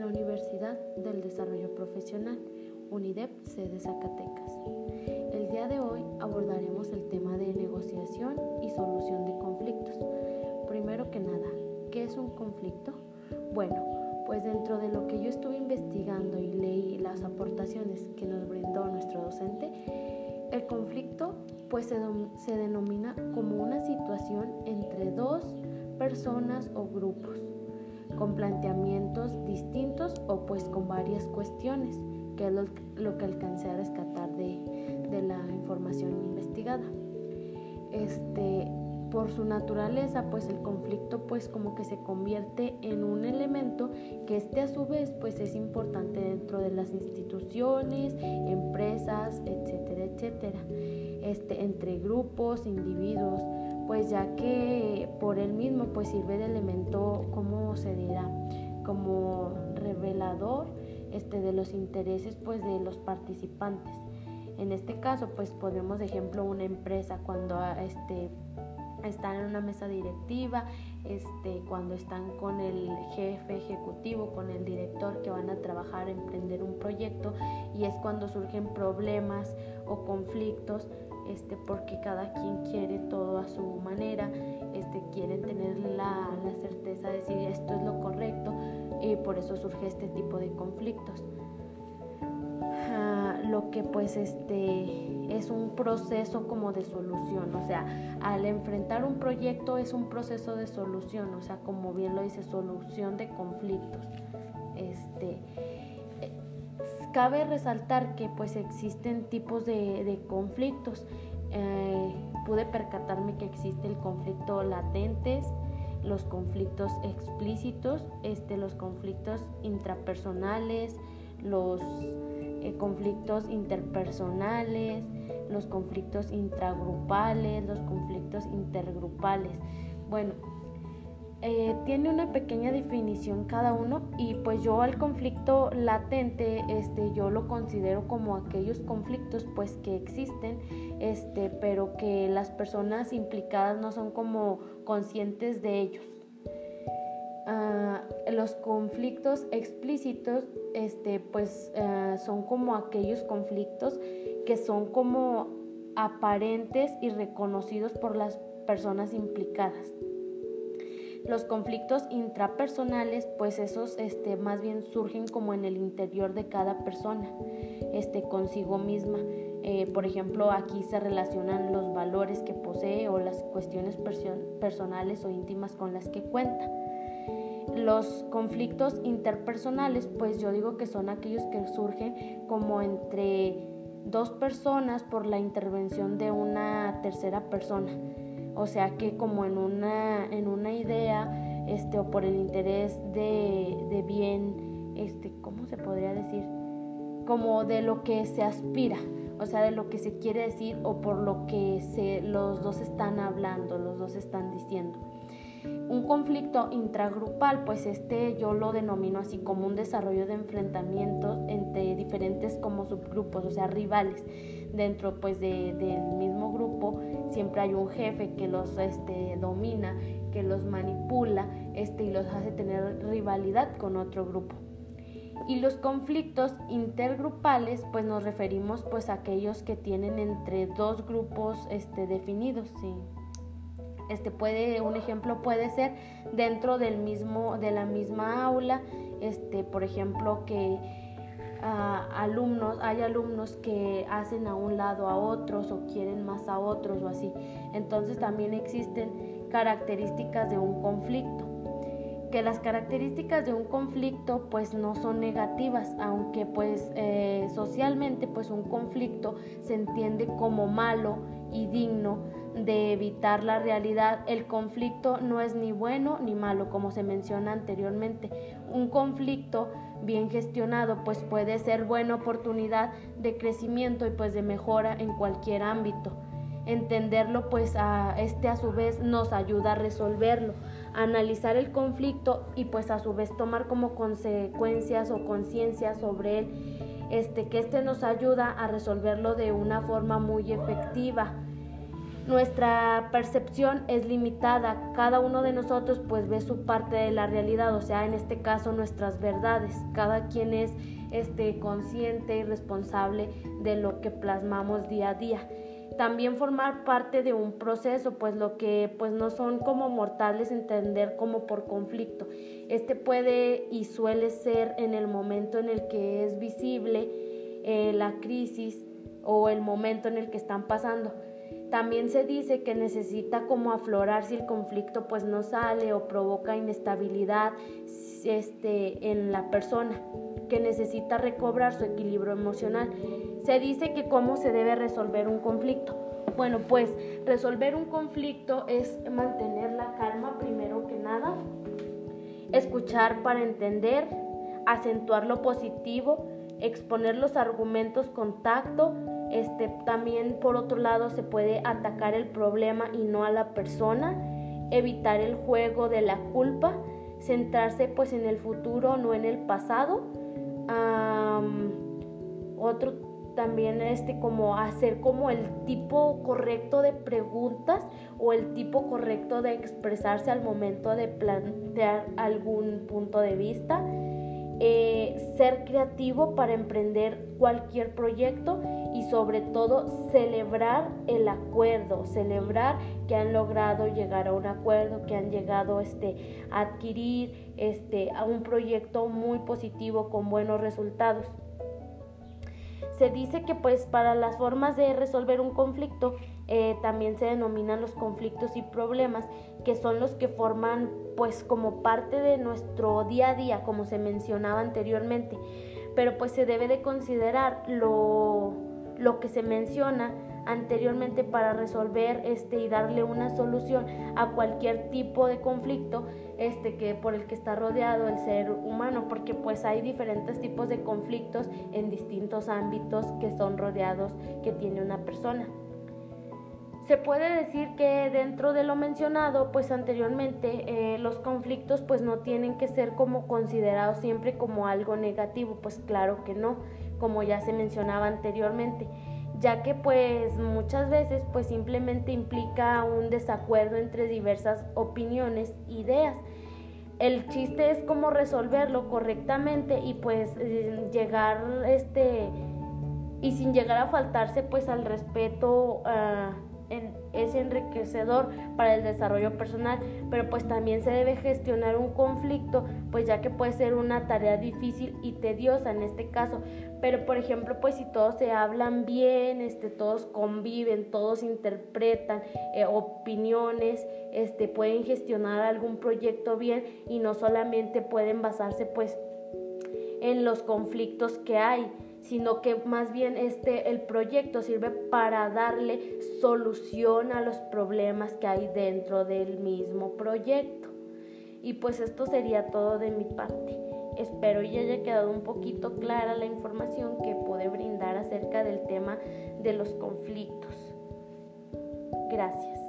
La Universidad del Desarrollo Profesional, UNIDEP, sede Zacatecas. El día de hoy abordaremos el tema de negociación y solución de conflictos. Primero que nada, ¿qué es un conflicto? Bueno, pues dentro de lo que yo estuve investigando y leí las aportaciones que nos brindó nuestro docente, el conflicto pues se, se denomina como una situación entre dos personas o grupos, con planteamientos distintos o pues con varias cuestiones, que es lo, que alcancé a rescatar de, la información investigada. Este, por su naturaleza, pues el conflicto pues como que se convierte en un elemento que este a su vez pues es importante dentro de las instituciones, empresas, etcétera, etcétera, este, entre grupos, individuos, pues ya que por él mismo pues sirve de elemento, ¿cómo se dirá? Como revelador este, de los intereses pues de los participantes. En este caso pues ponemos ejemplo una empresa cuando este, están en una mesa directiva, este, cuando están con el jefe ejecutivo, con el director que van a trabajar, emprender un proyecto y es cuando surgen problemas o conflictos este, porque cada quien quiere todo a su manera, este, quieren tener la, certeza de decir esto es lo correcto y por eso surge este tipo de conflictos. Ah, lo que pues este es un proceso como de solución, o sea, al enfrentar un proyecto es un proceso de solución, o sea, como bien lo dice, solución de conflictos. Este, cabe resaltar que pues existen tipos de, conflictos. Eh, pude percatarme que existe el conflicto latentes, los conflictos explícitos, este, los conflictos intrapersonales, los eh, conflictos interpersonales, los conflictos intragrupales, los conflictos intergrupales. Bueno, eh, tiene una pequeña definición cada uno y pues yo al conflicto latente este yo lo considero como aquellos conflictos pues que existen este pero que las personas implicadas no son como conscientes de ellos. Ah, los conflictos explícitos este pues ah, son como aquellos conflictos que son como aparentes y reconocidos por las personas implicadas los conflictos intrapersonales, pues esos este, más bien surgen como en el interior de cada persona, este, consigo misma. Eh, por ejemplo, aquí se relacionan los valores que posee o las cuestiones personales o íntimas con las que cuenta. Los conflictos interpersonales, pues yo digo que son aquellos que surgen como entre dos personas por la intervención de una tercera persona. O sea que como en una, en una idea este, o por el interés de, de bien, este, ¿cómo se podría decir? Como de lo que se aspira, o sea, de lo que se quiere decir o por lo que se, los dos están hablando, los dos están diciendo. Un conflicto intragrupal, pues este yo lo denomino así como un desarrollo de enfrentamientos entre diferentes como subgrupos, o sea, rivales. Dentro pues del mismo grupo siempre hay un jefe que los este, domina, que los manipula este, y los hace tener rivalidad con otro grupo. Y los conflictos intergrupales, pues nos referimos pues a aquellos que tienen entre dos grupos este, definidos, ¿sí? Este puede, un ejemplo puede ser dentro del mismo, de la misma aula, este, por ejemplo, que ah, alumnos, hay alumnos que hacen a un lado a otros o quieren más a otros o así. Entonces también existen características de un conflicto que las características de un conflicto pues no son negativas, aunque pues eh, socialmente pues un conflicto se entiende como malo y digno de evitar la realidad. El conflicto no es ni bueno ni malo, como se menciona anteriormente. Un conflicto bien gestionado pues puede ser buena oportunidad de crecimiento y pues de mejora en cualquier ámbito. Entenderlo pues a este a su vez nos ayuda a resolverlo, analizar el conflicto y pues a su vez tomar como consecuencias o conciencia sobre él, este que este nos ayuda a resolverlo de una forma muy efectiva nuestra percepción es limitada, cada uno de nosotros pues ve su parte de la realidad, o sea, en este caso nuestras verdades, cada quien es este, consciente y responsable de lo que plasmamos día a día. También formar parte de un proceso, pues lo que pues no son como mortales entender como por conflicto. Este puede y suele ser en el momento en el que es visible eh, la crisis o el momento en el que están pasando. También se dice que necesita como aflorar si el conflicto pues no sale o provoca inestabilidad este, en la persona, que necesita recobrar su equilibrio emocional. Se dice que cómo se debe resolver un conflicto. Bueno, pues resolver un conflicto es mantener la calma primero que nada, escuchar para entender, acentuar lo positivo, exponer los argumentos con tacto, este, también por otro lado se puede atacar el problema y no a la persona, evitar el juego de la culpa, centrarse pues en el futuro, no en el pasado. otro también este como hacer como el tipo correcto de preguntas o el tipo correcto de expresarse al momento de plantear algún punto de vista. Eh, ser creativo para emprender cualquier proyecto y sobre todo celebrar el acuerdo, celebrar que han logrado llegar a un acuerdo, que han llegado este, a adquirir este, a un proyecto muy positivo con buenos resultados. Se dice que pues para las formas de resolver un conflicto eh, también se denominan los conflictos y problemas, que son los que forman pues como parte de nuestro día a día, como se mencionaba anteriormente. Pero pues se debe de considerar lo, lo que se menciona anteriormente para resolver este y darle una solución a cualquier tipo de conflicto este que por el que está rodeado el ser humano porque pues hay diferentes tipos de conflictos en distintos ámbitos que son rodeados que tiene una persona. Se puede decir que dentro de lo mencionado, pues anteriormente, eh, los conflictos pues no tienen que ser como considerados siempre como algo negativo, pues claro que no, como ya se mencionaba anteriormente ya que pues muchas veces pues simplemente implica un desacuerdo entre diversas opiniones, ideas. El chiste es cómo resolverlo correctamente y pues llegar este y sin llegar a faltarse pues al respeto uh, es enriquecedor para el desarrollo personal, pero pues también se debe gestionar un conflicto, pues ya que puede ser una tarea difícil y tediosa en este caso. Pero por ejemplo, pues si todos se hablan bien, este, todos conviven, todos interpretan eh, opiniones, este, pueden gestionar algún proyecto bien y no solamente pueden basarse pues en los conflictos que hay sino que más bien este el proyecto sirve para darle solución a los problemas que hay dentro del mismo proyecto. Y pues esto sería todo de mi parte. Espero y haya quedado un poquito clara la información que pude brindar acerca del tema de los conflictos. Gracias.